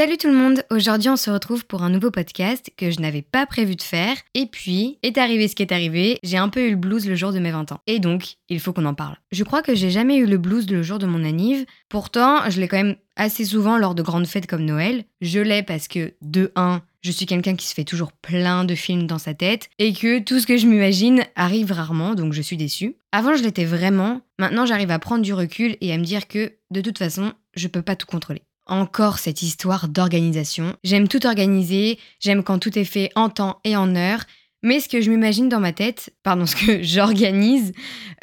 Salut tout le monde, aujourd'hui on se retrouve pour un nouveau podcast que je n'avais pas prévu de faire. Et puis, est arrivé ce qui est arrivé, j'ai un peu eu le blues le jour de mes 20 ans. Et donc, il faut qu'on en parle. Je crois que j'ai jamais eu le blues le jour de mon anniv. Pourtant, je l'ai quand même assez souvent lors de grandes fêtes comme Noël. Je l'ai parce que, de 1, je suis quelqu'un qui se fait toujours plein de films dans sa tête et que tout ce que je m'imagine arrive rarement, donc je suis déçue. Avant, je l'étais vraiment. Maintenant, j'arrive à prendre du recul et à me dire que, de toute façon, je peux pas tout contrôler encore cette histoire d'organisation. J'aime tout organiser, j'aime quand tout est fait en temps et en heure, mais ce que je m'imagine dans ma tête, pardon, ce que j'organise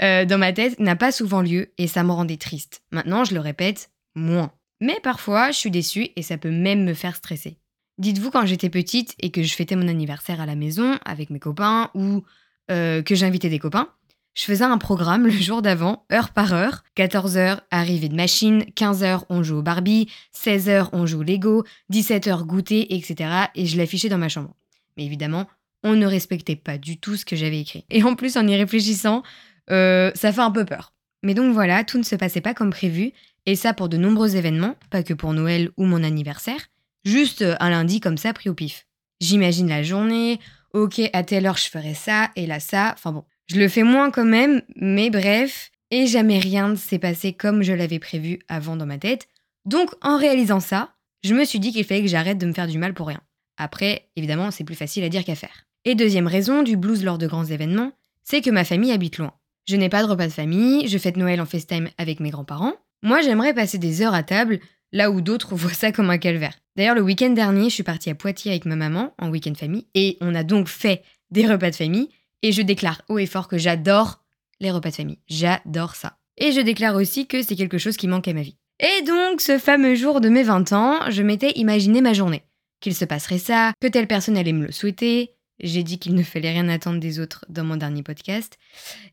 euh, dans ma tête n'a pas souvent lieu et ça me rendait triste. Maintenant, je le répète, moins. Mais parfois, je suis déçue et ça peut même me faire stresser. Dites-vous quand j'étais petite et que je fêtais mon anniversaire à la maison avec mes copains ou euh, que j'invitais des copains, je faisais un programme le jour d'avant, heure par heure. 14h, arrivée de machine, 15h, on joue au Barbie, 16h, on joue au Lego, 17h, goûter, etc. Et je l'affichais dans ma chambre. Mais évidemment, on ne respectait pas du tout ce que j'avais écrit. Et en plus, en y réfléchissant, euh, ça fait un peu peur. Mais donc voilà, tout ne se passait pas comme prévu, et ça pour de nombreux événements, pas que pour Noël ou mon anniversaire, juste un lundi comme ça pris au pif. J'imagine la journée, ok, à telle heure je ferai ça, et là ça, enfin bon, je le fais moins quand même, mais bref, et jamais rien ne s'est passé comme je l'avais prévu avant dans ma tête. Donc en réalisant ça, je me suis dit qu'il fallait que j'arrête de me faire du mal pour rien. Après, évidemment, c'est plus facile à dire qu'à faire. Et deuxième raison du blues lors de grands événements, c'est que ma famille habite loin. Je n'ai pas de repas de famille, je fête Noël en FaceTime avec mes grands-parents. Moi, j'aimerais passer des heures à table, là où d'autres voient ça comme un calvaire. D'ailleurs, le week-end dernier, je suis partie à Poitiers avec ma maman en week-end famille, et on a donc fait des repas de famille, et je déclare haut et fort que j'adore les repas de famille. J'adore ça. Et je déclare aussi que c'est quelque chose qui manque à ma vie. Et donc, ce fameux jour de mes 20 ans, je m'étais imaginé ma journée. Qu'il se passerait ça, que telle personne allait me le souhaiter. J'ai dit qu'il ne fallait rien attendre des autres dans mon dernier podcast.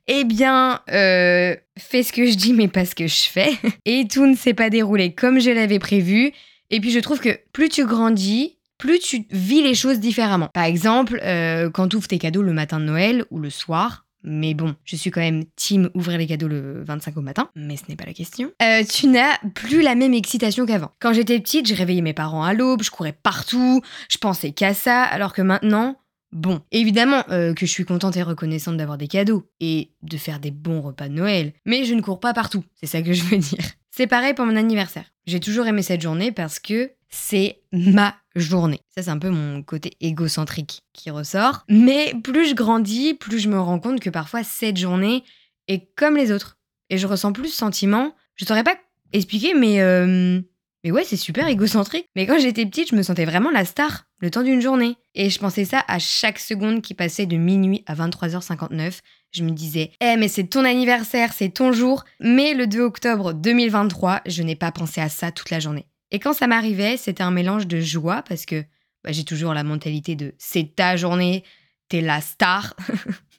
Eh bien, euh, fais ce que je dis, mais pas ce que je fais. Et tout ne s'est pas déroulé comme je l'avais prévu. Et puis, je trouve que plus tu grandis, plus tu vis les choses différemment. Par exemple, euh, quand tu ouvres tes cadeaux le matin de Noël ou le soir, mais bon, je suis quand même team ouvrir les cadeaux le 25 au matin, mais ce n'est pas la question. Euh, tu n'as plus la même excitation qu'avant. Quand j'étais petite, j'ai réveillé mes parents à l'aube, je courais partout, je pensais qu'à ça, alors que maintenant, bon, évidemment euh, que je suis contente et reconnaissante d'avoir des cadeaux et de faire des bons repas de Noël, mais je ne cours pas partout, c'est ça que je veux dire. C'est pareil pour mon anniversaire. J'ai toujours aimé cette journée parce que c'est ma journée. Ça, c'est un peu mon côté égocentrique qui ressort. Mais plus je grandis, plus je me rends compte que parfois cette journée est comme les autres. Et je ressens plus ce sentiment. Je saurais pas expliquer, mais. Euh, mais ouais, c'est super égocentrique. Mais quand j'étais petite, je me sentais vraiment la star le temps d'une journée. Et je pensais ça à chaque seconde qui passait de minuit à 23h59. Je me disais, eh, mais c'est ton anniversaire, c'est ton jour. Mais le 2 octobre 2023, je n'ai pas pensé à ça toute la journée. Et quand ça m'arrivait, c'était un mélange de joie parce que bah, j'ai toujours la mentalité de c'est ta journée, t'es la star.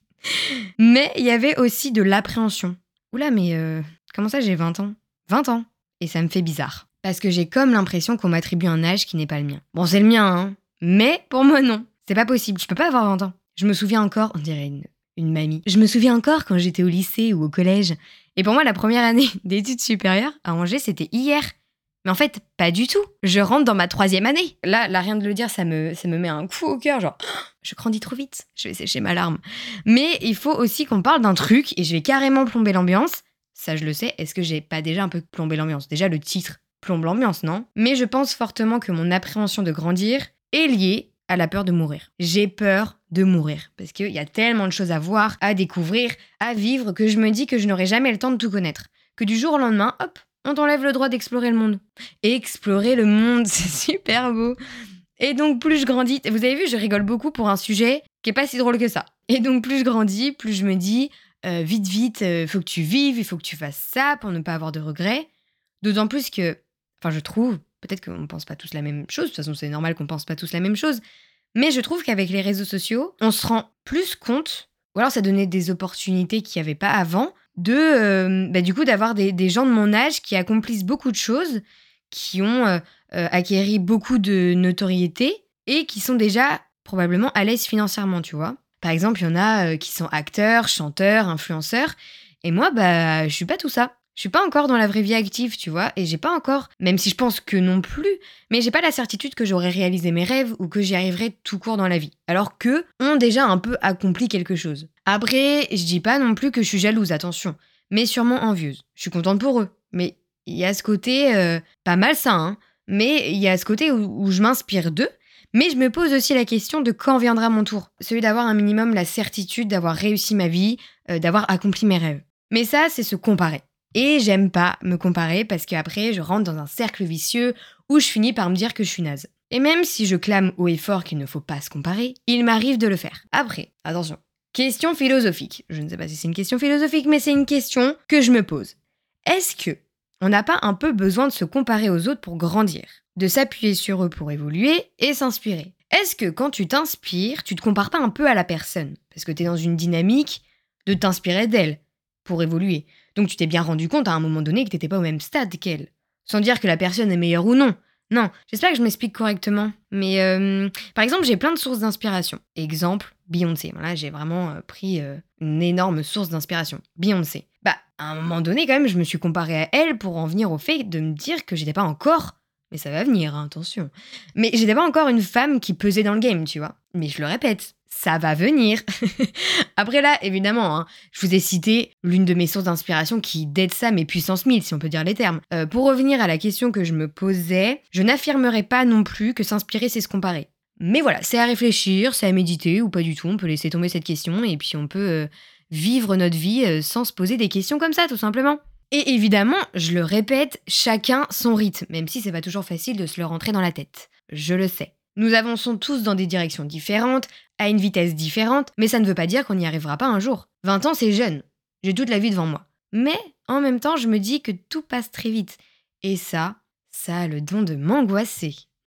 mais il y avait aussi de l'appréhension. Oula, mais euh, comment ça j'ai 20 ans? 20 ans Et ça me fait bizarre. Parce que j'ai comme l'impression qu'on m'attribue un âge qui n'est pas le mien. Bon, c'est le mien, hein. Mais pour moi, non. C'est pas possible, je peux pas avoir 20 ans. Je me souviens encore, on dirait une, une mamie. Je me souviens encore quand j'étais au lycée ou au collège. Et pour moi, la première année d'études supérieures à Angers, c'était hier. Mais en fait, pas du tout. Je rentre dans ma troisième année. Là, là rien de le dire, ça me, ça me met un coup au cœur, genre, je grandis trop vite, je vais sécher ma larme. Mais il faut aussi qu'on parle d'un truc, et je vais carrément plomber l'ambiance. Ça, je le sais. Est-ce que j'ai pas déjà un peu plombé l'ambiance? Déjà, le titre plombe l'ambiance, non? Mais je pense fortement que mon appréhension de grandir est liée à la peur de mourir. J'ai peur de mourir parce qu'il y a tellement de choses à voir, à découvrir, à vivre que je me dis que je n'aurai jamais le temps de tout connaître. Que du jour au lendemain, hop, on t'enlève le droit d'explorer le monde. explorer le monde, c'est super beau. Et donc, plus je grandis, vous avez vu, je rigole beaucoup pour un sujet qui est pas si drôle que ça. Et donc, plus je grandis, plus je me dis, euh, vite, vite, euh, faut que tu vives, il faut que tu fasses ça pour ne pas avoir de regrets. D'autant plus que, enfin, je trouve, peut-être qu'on ne pense pas tous la même chose, de toute façon, c'est normal qu'on pense pas tous la même chose, mais je trouve qu'avec les réseaux sociaux, on se rend plus compte, ou alors ça donnait des opportunités qu'il n'y avait pas avant, de euh, bah, du coup d'avoir des, gens de mon âge qui accomplissent beaucoup de choses, qui ont euh, euh, acquéri beaucoup de notoriété et qui sont déjà probablement à l'aise financièrement, tu vois. Par exemple, il y en a qui sont acteurs, chanteurs, influenceurs, et moi, bah, je suis pas tout ça. Je suis pas encore dans la vraie vie active, tu vois, et j'ai pas encore, même si je pense que non plus, mais j'ai pas la certitude que j'aurais réalisé mes rêves ou que j'y arriverai tout court dans la vie. Alors que ont déjà un peu accompli quelque chose. Après, je dis pas non plus que je suis jalouse, attention, mais sûrement envieuse. Je suis contente pour eux, mais il y a ce côté euh, pas mal ça, hein, mais il y a ce côté où, je m'inspire d'eux. Mais je me pose aussi la question de quand viendra mon tour. Celui d'avoir un minimum la certitude d'avoir réussi ma vie, euh, d'avoir accompli mes rêves. Mais ça, c'est se comparer. Et j'aime pas me comparer parce qu'après, je rentre dans un cercle vicieux où je finis par me dire que je suis naze. Et même si je clame haut et fort qu'il ne faut pas se comparer, il m'arrive de le faire. Après, attention, question philosophique. Je ne sais pas si c'est une question philosophique, mais c'est une question que je me pose. Est-ce que on n'a pas un peu besoin de se comparer aux autres pour grandir, de s'appuyer sur eux pour évoluer et s'inspirer? Est-ce que quand tu t'inspires, tu te compares pas un peu à la personne? Parce que tu dans une dynamique de t'inspirer d'elle pour évoluer. Donc tu t'es bien rendu compte à un moment donné que t'étais pas au même stade qu'elle. Sans dire que la personne est meilleure ou non. Non, j'espère que je m'explique correctement. Mais euh, par exemple, j'ai plein de sources d'inspiration. Exemple, Beyoncé. Voilà, j'ai vraiment euh, pris euh, une énorme source d'inspiration. Beyoncé. Bah, à un moment donné, quand même, je me suis comparée à elle pour en venir au fait de me dire que j'étais pas encore. Mais ça va venir, hein, attention. Mais j'étais pas encore une femme qui pesait dans le game, tu vois. Mais je le répète, ça va venir. Après là, évidemment, hein, je vous ai cité l'une de mes sources d'inspiration qui d'aide ça mes puissances 1000, si on peut dire les termes. Euh, pour revenir à la question que je me posais, je n'affirmerai pas non plus que s'inspirer, c'est se comparer. Mais voilà, c'est à réfléchir, c'est à méditer ou pas du tout, on peut laisser tomber cette question et puis on peut euh, vivre notre vie euh, sans se poser des questions comme ça, tout simplement. Et évidemment, je le répète, chacun son rythme, même si c'est pas toujours facile de se le rentrer dans la tête. Je le sais. Nous avançons tous dans des directions différentes, à une vitesse différente, mais ça ne veut pas dire qu'on n'y arrivera pas un jour. 20 ans, c'est jeune. J'ai toute la vie devant moi. Mais en même temps, je me dis que tout passe très vite. Et ça, ça a le don de m'angoisser.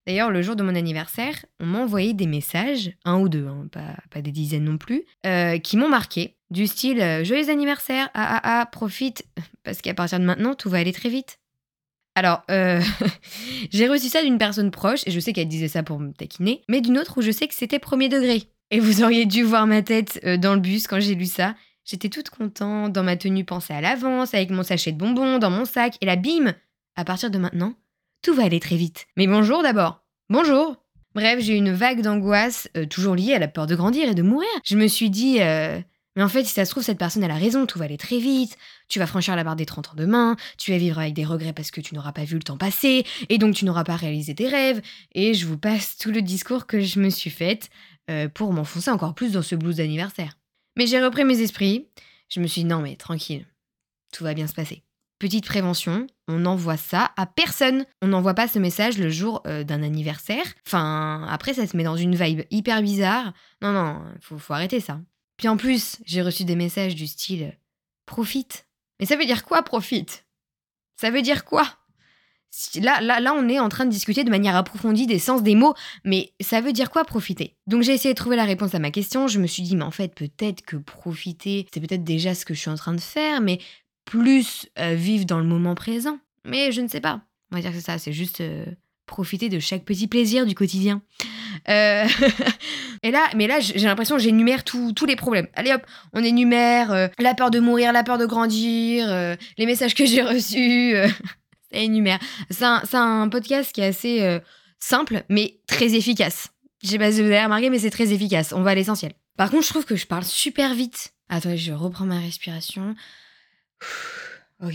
D'ailleurs, le jour de mon anniversaire, on m'a envoyé des messages, un ou deux, hein, pas, des dizaines non plus, euh, qui m'ont marqué, du style euh, Joyeux anniversaire, ah ah ah, profite, parce qu'à partir de maintenant, tout va aller très vite. Alors, euh, j'ai reçu ça d'une personne proche, et je sais qu'elle disait ça pour me taquiner, mais d'une autre où je sais que c'était premier degré. Et vous auriez dû voir ma tête euh, dans le bus quand j'ai lu ça. J'étais toute contente, dans ma tenue pensée à l'avance, avec mon sachet de bonbons, dans mon sac, et là, bim À partir de maintenant, tout va aller très vite. Mais bonjour d'abord Bonjour Bref, j'ai eu une vague d'angoisse, euh, toujours liée à la peur de grandir et de mourir. Je me suis dit, mais en fait, si ça se trouve, cette personne, elle a raison, tout va aller très vite, tu vas franchir la barre des 30 ans demain, tu vas vivre avec des regrets parce que tu n'auras pas vu le temps passer, et donc tu n'auras pas réalisé tes rêves, et je vous passe tout le discours que je me suis fait euh, pour m'enfoncer encore plus dans ce blues d'anniversaire. Mais j'ai repris mes esprits, je me suis dit non mais tranquille, tout va bien se passer. Petite prévention, on n'envoie ça à personne. On n'envoie pas ce message le jour euh, d'un anniversaire. Enfin, après, ça se met dans une vibe hyper bizarre. Non, non, faut arrêter ça. Puis en plus, j'ai reçu des messages du style profite. Mais ça veut dire quoi profite? Ça veut dire quoi? Là, là, là, on est en train de discuter de manière approfondie des sens des mots, mais ça veut dire quoi profiter? Donc j'ai essayé de trouver la réponse à ma question, je me suis dit, mais en fait, peut-être que profiter, c'est peut-être déjà ce que je suis en train de faire, mais plus euh, vivre dans le moment présent. Mais je ne sais pas. On va dire que c'est ça, c'est juste euh, profiter de chaque petit plaisir du quotidien. Euh, et là, mais là, j'ai l'impression j'énumère tous les problèmes. Allez hop, on énumère euh, la peur de mourir, la peur de grandir, euh, les messages que j'ai reçus. ça énumère. C'est un, un, podcast qui est assez simple, mais très efficace. Je sais pas si vous avez remarqué, mais c'est très efficace. On va à l'essentiel. Par contre, je trouve que je parle super vite. Attends, je reprends ma respiration. Ok.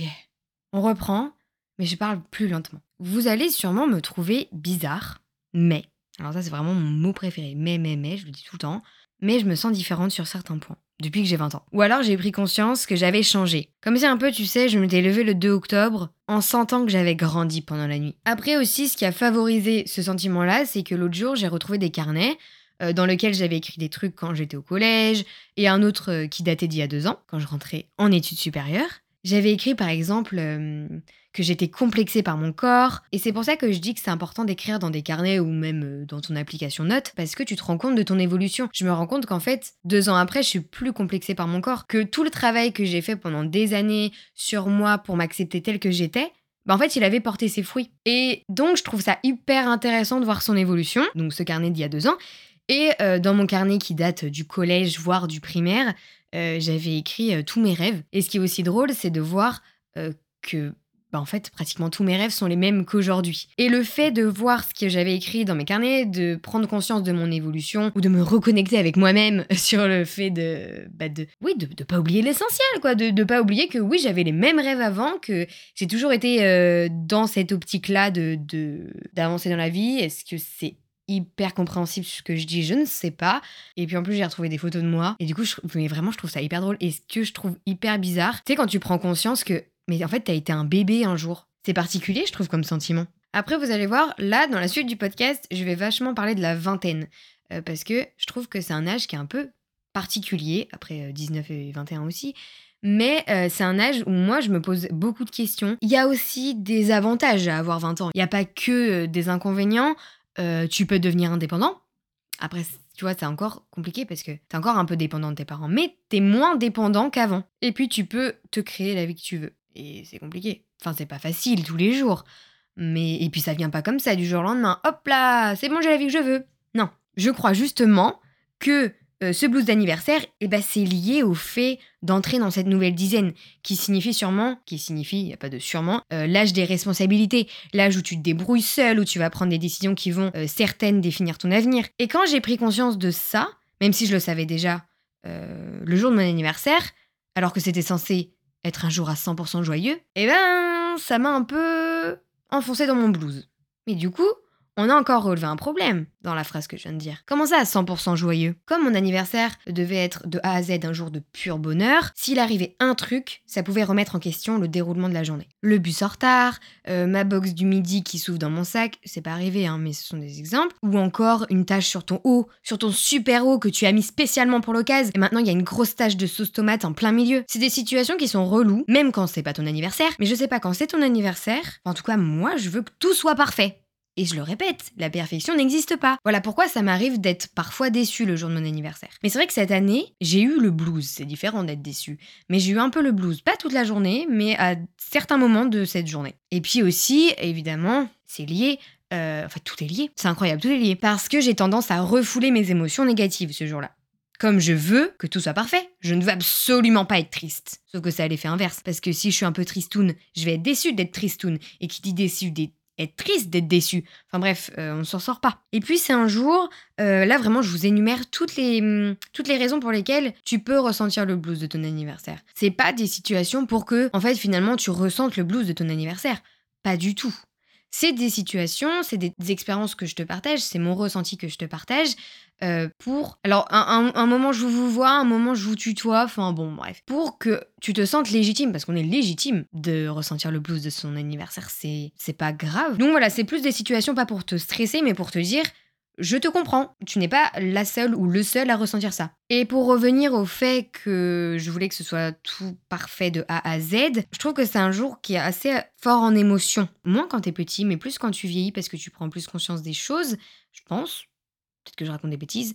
On reprend, mais je parle plus lentement. Vous allez sûrement me trouver bizarre, mais alors ça, c'est vraiment mon mot préféré. Mais, mais, mais, je le dis tout le temps. Mais je me sens différente sur certains points, depuis que j'ai 20 ans. Ou alors j'ai pris conscience que j'avais changé. Comme si un peu, tu sais, je m'étais levée le 2 octobre en sentant que j'avais grandi pendant la nuit. Après aussi, ce qui a favorisé ce sentiment-là, c'est que l'autre jour, j'ai retrouvé des carnets euh, dans lesquels j'avais écrit des trucs quand j'étais au collège, et un autre euh, qui datait d'il y a deux ans, quand je rentrais en études supérieures. J'avais écrit par exemple euh, que j'étais complexée par mon corps, et c'est pour ça que je dis que c'est important d'écrire dans des carnets ou même euh, dans ton application Note, parce que tu te rends compte de ton évolution. Je me rends compte qu'en fait, deux ans après, je suis plus complexée par mon corps, que tout le travail que j'ai fait pendant des années sur moi pour m'accepter tel que j'étais, bah en fait, il avait porté ses fruits. Et donc, je trouve ça hyper intéressant de voir son évolution, donc ce carnet d'il y a deux ans. Et euh, dans mon carnet qui date du collège, voire du primaire, j'avais écrit euh, tous mes rêves. Et ce qui est aussi drôle, c'est de voir euh, que bah, en fait, pratiquement tous mes rêves sont les mêmes qu'aujourd'hui. Et le fait de voir ce que j'avais écrit dans mes carnets, de prendre conscience de mon évolution, ou de me reconnecter avec moi-même sur le fait de, bah de oui, de, de pas oublier l'essentiel, quoi, de, de pas oublier que oui, j'avais les mêmes rêves avant, que j'ai toujours été euh, dans cette optique-là de d'avancer dans la vie. Est-ce que c'est hyper compréhensible ce que je dis, je ne sais pas. Et puis en plus, j'ai retrouvé des photos de moi. Et du coup, vraiment, je trouve ça hyper drôle. Et ce que je trouve hyper bizarre, tu sais, quand tu prends conscience que mais en fait, t'as été un bébé un jour. C'est particulier, je trouve, comme sentiment. Après, vous allez voir, là, dans la suite du podcast, je vais vachement parler de la vingtaine. Euh, parce que je trouve que c'est un âge qui est un peu particulier, après 19 euh, et 21 aussi. Mais euh, c'est un âge où moi, je me pose beaucoup de questions. Il y a aussi des avantages à avoir 20 ans. Il n'y a pas que des inconvénients. Tu peux devenir indépendant. Après, tu vois, c'est encore compliqué parce que t'es encore un peu dépendant de tes parents, mais t'es moins dépendant qu'avant. Et puis, tu peux te créer la vie que tu veux. Et c'est compliqué. Enfin, c'est pas facile tous les jours. Mais et puis ça vient pas comme ça du jour au lendemain. Hop là, c'est bon, j'ai la vie que je veux. Non, je crois justement que euh, ce blues d'anniversaire, eh ben, c'est lié au fait d'entrer dans cette nouvelle dizaine, qui signifie sûrement, qui signifie, il n'y a pas de sûrement, euh, l'âge des responsabilités, l'âge où tu te débrouilles seul, où tu vas prendre des décisions qui vont euh, certaines définir ton avenir. Et quand j'ai pris conscience de ça, même si je le savais déjà le jour de mon anniversaire, alors que c'était censé être un jour à 100% joyeux, eh ben, ça m'a un peu enfoncé dans mon blues. Mais du coup, on a encore relevé un problème dans la phrase que je viens de dire. Comment ça à 100% joyeux? Comme mon anniversaire devait être de A à Z un jour de pur bonheur, s'il arrivait un truc, ça pouvait remettre en question le déroulement de la journée. Le bus en retard, euh, ma box du midi qui s'ouvre dans mon sac, c'est pas arrivé, hein, mais ce sont des exemples. Ou encore une tache sur ton haut, sur ton super haut que tu as mis spécialement pour l'occasion, et maintenant il y a une grosse tache de sauce tomate en plein milieu. C'est des situations qui sont reloues, même quand c'est pas ton anniversaire, mais je sais pas quand c'est ton anniversaire. En tout cas, moi, je veux que tout soit parfait. Et je le répète, la perfection n'existe pas. Voilà pourquoi ça m'arrive d'être parfois déçu le jour de mon anniversaire. Mais c'est vrai que cette année, j'ai eu le blues. C'est différent d'être déçu. Mais j'ai eu un peu le blues. Pas toute la journée, mais à certains moments de cette journée. Et puis aussi, évidemment, c'est lié euh, enfin, tout est lié. C'est incroyable, tout est lié. Parce que j'ai tendance à refouler mes émotions négatives ce jour-là. Comme je veux que tout soit parfait, je ne veux absolument pas être triste. Sauf que ça a l'effet inverse. Parce que si je suis un peu tristoun, je vais être déçu d'être tristoun. Et qui dit déçu, être triste d'être déçu. Enfin bref, euh, on ne s'en sort pas. Et puis c'est un jour, euh, là vraiment je vous énumère toutes les, hum, toutes les raisons pour lesquelles tu peux ressentir le blues de ton anniversaire. C'est pas des situations pour que, en fait, finalement tu ressentes le blues de ton anniversaire. Pas du tout. C'est des situations, c'est des, expériences que je te partage, c'est mon ressenti que je te partage euh, pour... Alors, un, moment je vous vois, un moment je vous tutoie, enfin bon, bref. Pour que tu te sentes légitime, parce qu'on est légitime de ressentir le blues de son anniversaire, c'est pas grave. Donc voilà, c'est plus des situations pas pour te stresser, mais pour te dire, je te comprends, tu n'es pas la seule ou le seul à ressentir ça. Et pour revenir au fait que je voulais que ce soit tout parfait de A à Z, je trouve que c'est un jour qui est assez fort en émotion. Moins quand t'es petit, mais plus quand tu vieillis parce que tu prends plus conscience des choses, je pense. Peut-être que je raconte des bêtises.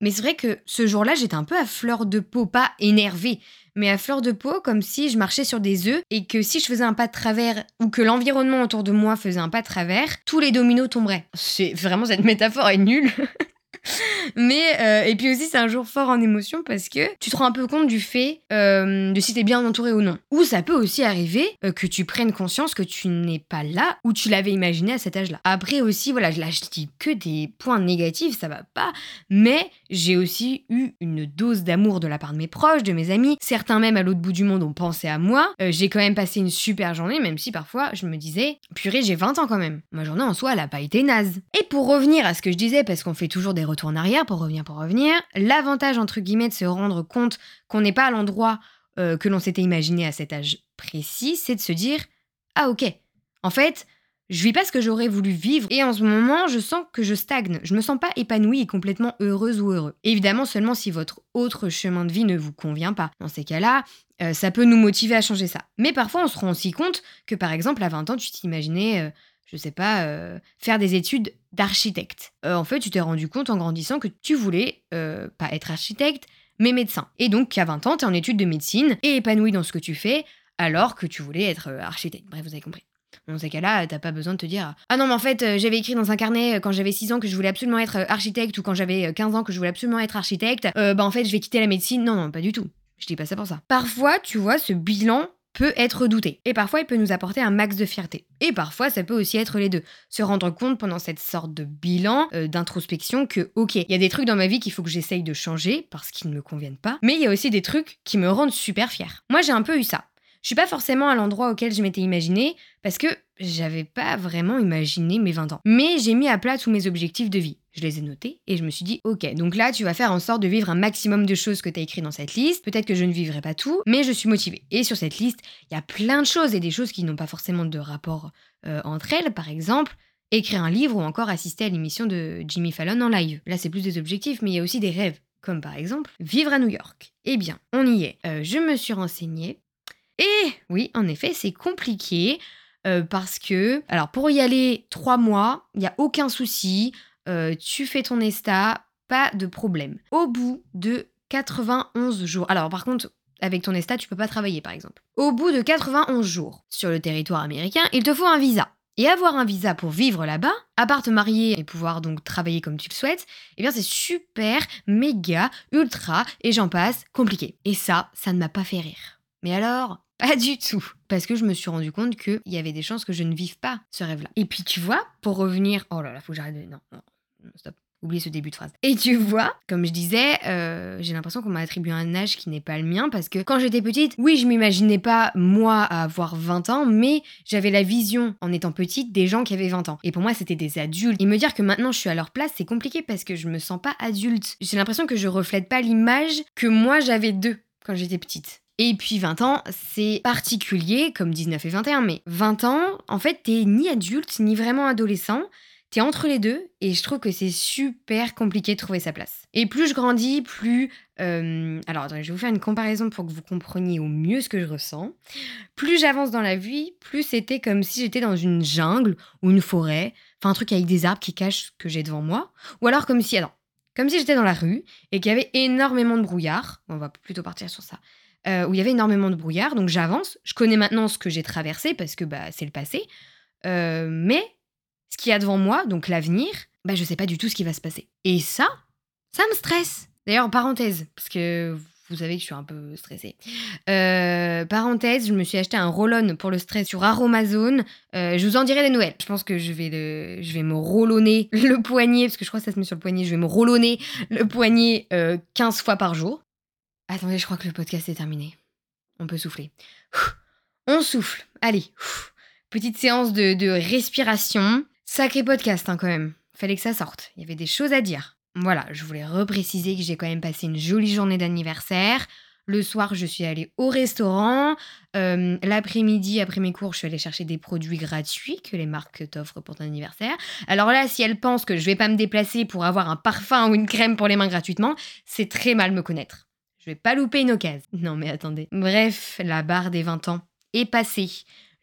Mais c'est vrai que ce jour-là, j'étais un peu à fleur de peau, pas énervée, mais à fleur de peau, comme si je marchais sur des œufs et que si je faisais un pas de travers ou que l'environnement autour de moi faisait un pas de travers, tous les dominos tomberaient. C'est vraiment cette métaphore est nulle. Mais, euh, et puis aussi, c'est un jour fort en émotion parce que tu te rends un peu compte du fait euh, de si t'es bien entouré ou non. Ou ça peut aussi arriver euh, que tu prennes conscience que tu n'es pas là où tu l'avais imaginé à cet âge-là. Après aussi, voilà, là je dis que des points négatifs, ça va pas. Mais j'ai aussi eu une dose d'amour de la part de mes proches, de mes amis. Certains même à l'autre bout du monde ont pensé à moi. j'ai quand même passé une super journée, même si parfois je me disais, purée, j'ai 20 ans quand même. Ma journée en soi, elle a pas été naze. Et pour revenir à ce que je disais, parce qu'on fait toujours des retours en arrière, pour revenir, pour revenir, l'avantage entre guillemets de se rendre compte qu'on n'est pas à l'endroit euh, que l'on s'était imaginé à cet âge précis, c'est de se dire ah ok, en fait, je vis pas ce que j'aurais voulu vivre et en ce moment, je sens que je stagne. Je me sens pas épanouie et complètement heureuse ou heureux. Évidemment, seulement si votre autre chemin de vie ne vous convient pas. Dans ces cas-là, euh, ça peut nous motiver à changer ça. Mais parfois, on se rend aussi compte que par exemple, à 20 ans, tu t'imaginais euh, je sais pas, euh, faire des études d'architecte. Euh, en fait, tu t'es rendu compte en grandissant que tu voulais euh, pas être architecte, mais médecin. Et donc, qu'à 20 ans, tu es en études de médecine et épanoui dans ce que tu fais, alors que tu voulais être architecte. Bref, vous avez compris. Dans ces cas-là, t'as pas besoin de te dire Ah non, mais en fait, j'avais écrit dans un carnet quand j'avais 6 ans que je voulais absolument être architecte ou quand j'avais 15 ans que je voulais absolument être architecte. bah en fait, je vais quitter la médecine. Non, non, pas du tout. Je dis pas ça pour ça. Parfois, tu vois, ce bilan peut être redouté. Et parfois, il peut nous apporter un max de fierté. Et parfois, ça peut aussi être les deux. Se rendre compte pendant cette sorte de bilan, euh, d'introspection, que, ok, il y a des trucs dans ma vie qu'il faut que j'essaye de changer parce qu'ils ne me conviennent pas. Mais il y a aussi des trucs qui me rendent super fière. Moi, j'ai un peu eu ça. Je suis pas forcément à l'endroit auquel je m'étais imaginé parce que j'avais pas vraiment imaginé mes 20 ans. Mais j'ai mis à plat tous mes objectifs de vie. Je les ai notés et je me suis dit, ok, donc là, tu vas faire en sorte de vivre un maximum de choses que tu as écrit dans cette liste. Peut-être que je ne vivrai pas tout, mais je suis motivée. Et sur cette liste, il y a plein de choses et des choses qui n'ont pas forcément de rapport euh, entre elles. Par exemple, écrire un livre ou encore assister à l'émission de Jimmy Fallon en live. Là, c'est plus des objectifs, mais il y a aussi des rêves. Comme par exemple, vivre à New York. Eh bien, on y est. Euh, je me suis renseignée et oui, en effet, c'est compliqué euh, parce que, alors pour y aller trois mois, il n'y a aucun souci, euh, tu fais ton ESTA, pas de problème. Au bout de 91 jours, alors par contre, avec ton ESTA, tu peux pas travailler par exemple. Au bout de 91 jours sur le territoire américain, il te faut un visa. Et avoir un visa pour vivre là-bas, à part te marier et pouvoir donc travailler comme tu le souhaites, eh bien c'est super, méga, ultra, et j'en passe, compliqué. Et ça, ça ne m'a pas fait rire. Mais alors, pas du tout. Parce que je me suis rendu compte qu'il y avait des chances que je ne vive pas ce rêve-là. Et puis tu vois, pour revenir... Oh là là, faut que j'arrête de... Non, non, stop. Oubliez ce début de phrase. Et tu vois, comme je disais, euh, j'ai l'impression qu'on m'a attribué un âge qui n'est pas le mien parce que quand j'étais petite, oui, je m'imaginais pas moi avoir 20 ans, mais j'avais la vision en étant petite des gens qui avaient 20 ans. Et pour moi, c'était des adultes. Et me dire que maintenant je suis à leur place, c'est compliqué parce que je me sens pas adulte. J'ai l'impression que je reflète pas l'image que moi j'avais d'eux quand j'étais petite. Et puis 20 ans, c'est particulier, comme 19 et 21, mais 20 ans, en fait, t'es ni adulte, ni vraiment adolescent, t'es entre les deux, et je trouve que c'est super compliqué de trouver sa place. Et plus je grandis, plus... Euh, alors, attendez, je vais vous faire une comparaison pour que vous compreniez au mieux ce que je ressens. Plus j'avance dans la vie, plus c'était comme si j'étais dans une jungle ou une forêt, enfin un truc avec des arbres qui cachent ce que j'ai devant moi, ou alors comme si... Alors, comme si j'étais dans la rue et qu'il y avait énormément de brouillard. On va plutôt partir sur ça. Euh, où il y avait énormément de brouillard. Donc j'avance. Je connais maintenant ce que j'ai traversé parce que bah, c'est le passé. Euh, mais ce qu'il y a devant moi, donc l'avenir, bah, je sais pas du tout ce qui va se passer. Et ça, ça me stresse. D'ailleurs, parenthèse, parce que vous savez que je suis un peu stressée. Euh, parenthèse, je me suis acheté un roll-on pour le stress sur Aromazone. je vous en dirai des nouvelles. Je pense que je vais, le, je vais me rollonner le poignet, parce que je crois que ça se met sur le poignet. Je vais me rollonner le poignet 15 fois par jour. Attendez, je crois que le podcast est terminé. On peut souffler. On souffle. Allez. Petite séance de, respiration. Sacré podcast hein, quand même. Fallait que ça sorte. Il y avait des choses à dire. Voilà, je voulais repréciser que j'ai quand même passé une jolie journée d'anniversaire. Le soir, je suis allée au restaurant. Euh, l'après-midi, après mes cours, je suis allée chercher des produits gratuits que les marques t'offrent pour ton anniversaire. Alors là, si elle pense que je vais pas me déplacer pour avoir un parfum ou une crème pour les mains gratuitement, c'est très mal me connaître. Je vais pas louper une occasion. Non mais attendez. Bref, la barre des 20 ans est passée.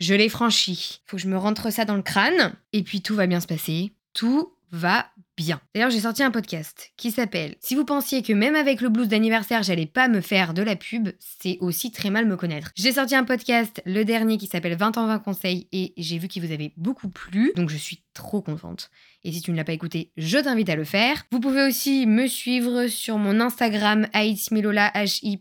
Je l'ai franchie. Faut que je me rentre ça dans le crâne. Et puis tout va bien se passer. Tout va bien. D'ailleurs, j'ai sorti un podcast qui s'appelle Si vous pensiez que même avec le blues d'anniversaire, j'allais pas me faire de la pub, c'est aussi très mal me connaître. J'ai sorti un podcast, le dernier qui s'appelle 20 ans 20 conseils et j'ai vu qu'il vous avait beaucoup plu, donc je suis trop contente. Et si tu ne l'as pas écouté, je t'invite à le faire. Vous pouvez aussi me suivre sur mon Instagram hi.itsme.lola.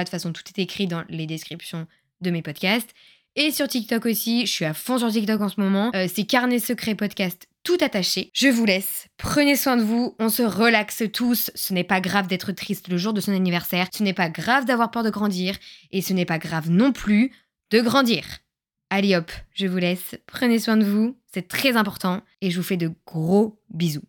De toute façon, tout est écrit dans les descriptions de mes podcasts. Et sur TikTok aussi, je suis à fond sur TikTok en ce moment. Euh, c'est Carnet Secret Podcast tout attaché. Je vous laisse. Prenez soin de vous. On se relaxe tous. Ce n'est pas grave d'être triste le jour de son anniversaire. Ce n'est pas grave d'avoir peur de grandir. Et ce n'est pas grave non plus de grandir. Allez hop, je vous laisse. Prenez soin de vous. C'est très important. Et je vous fais de gros bisous.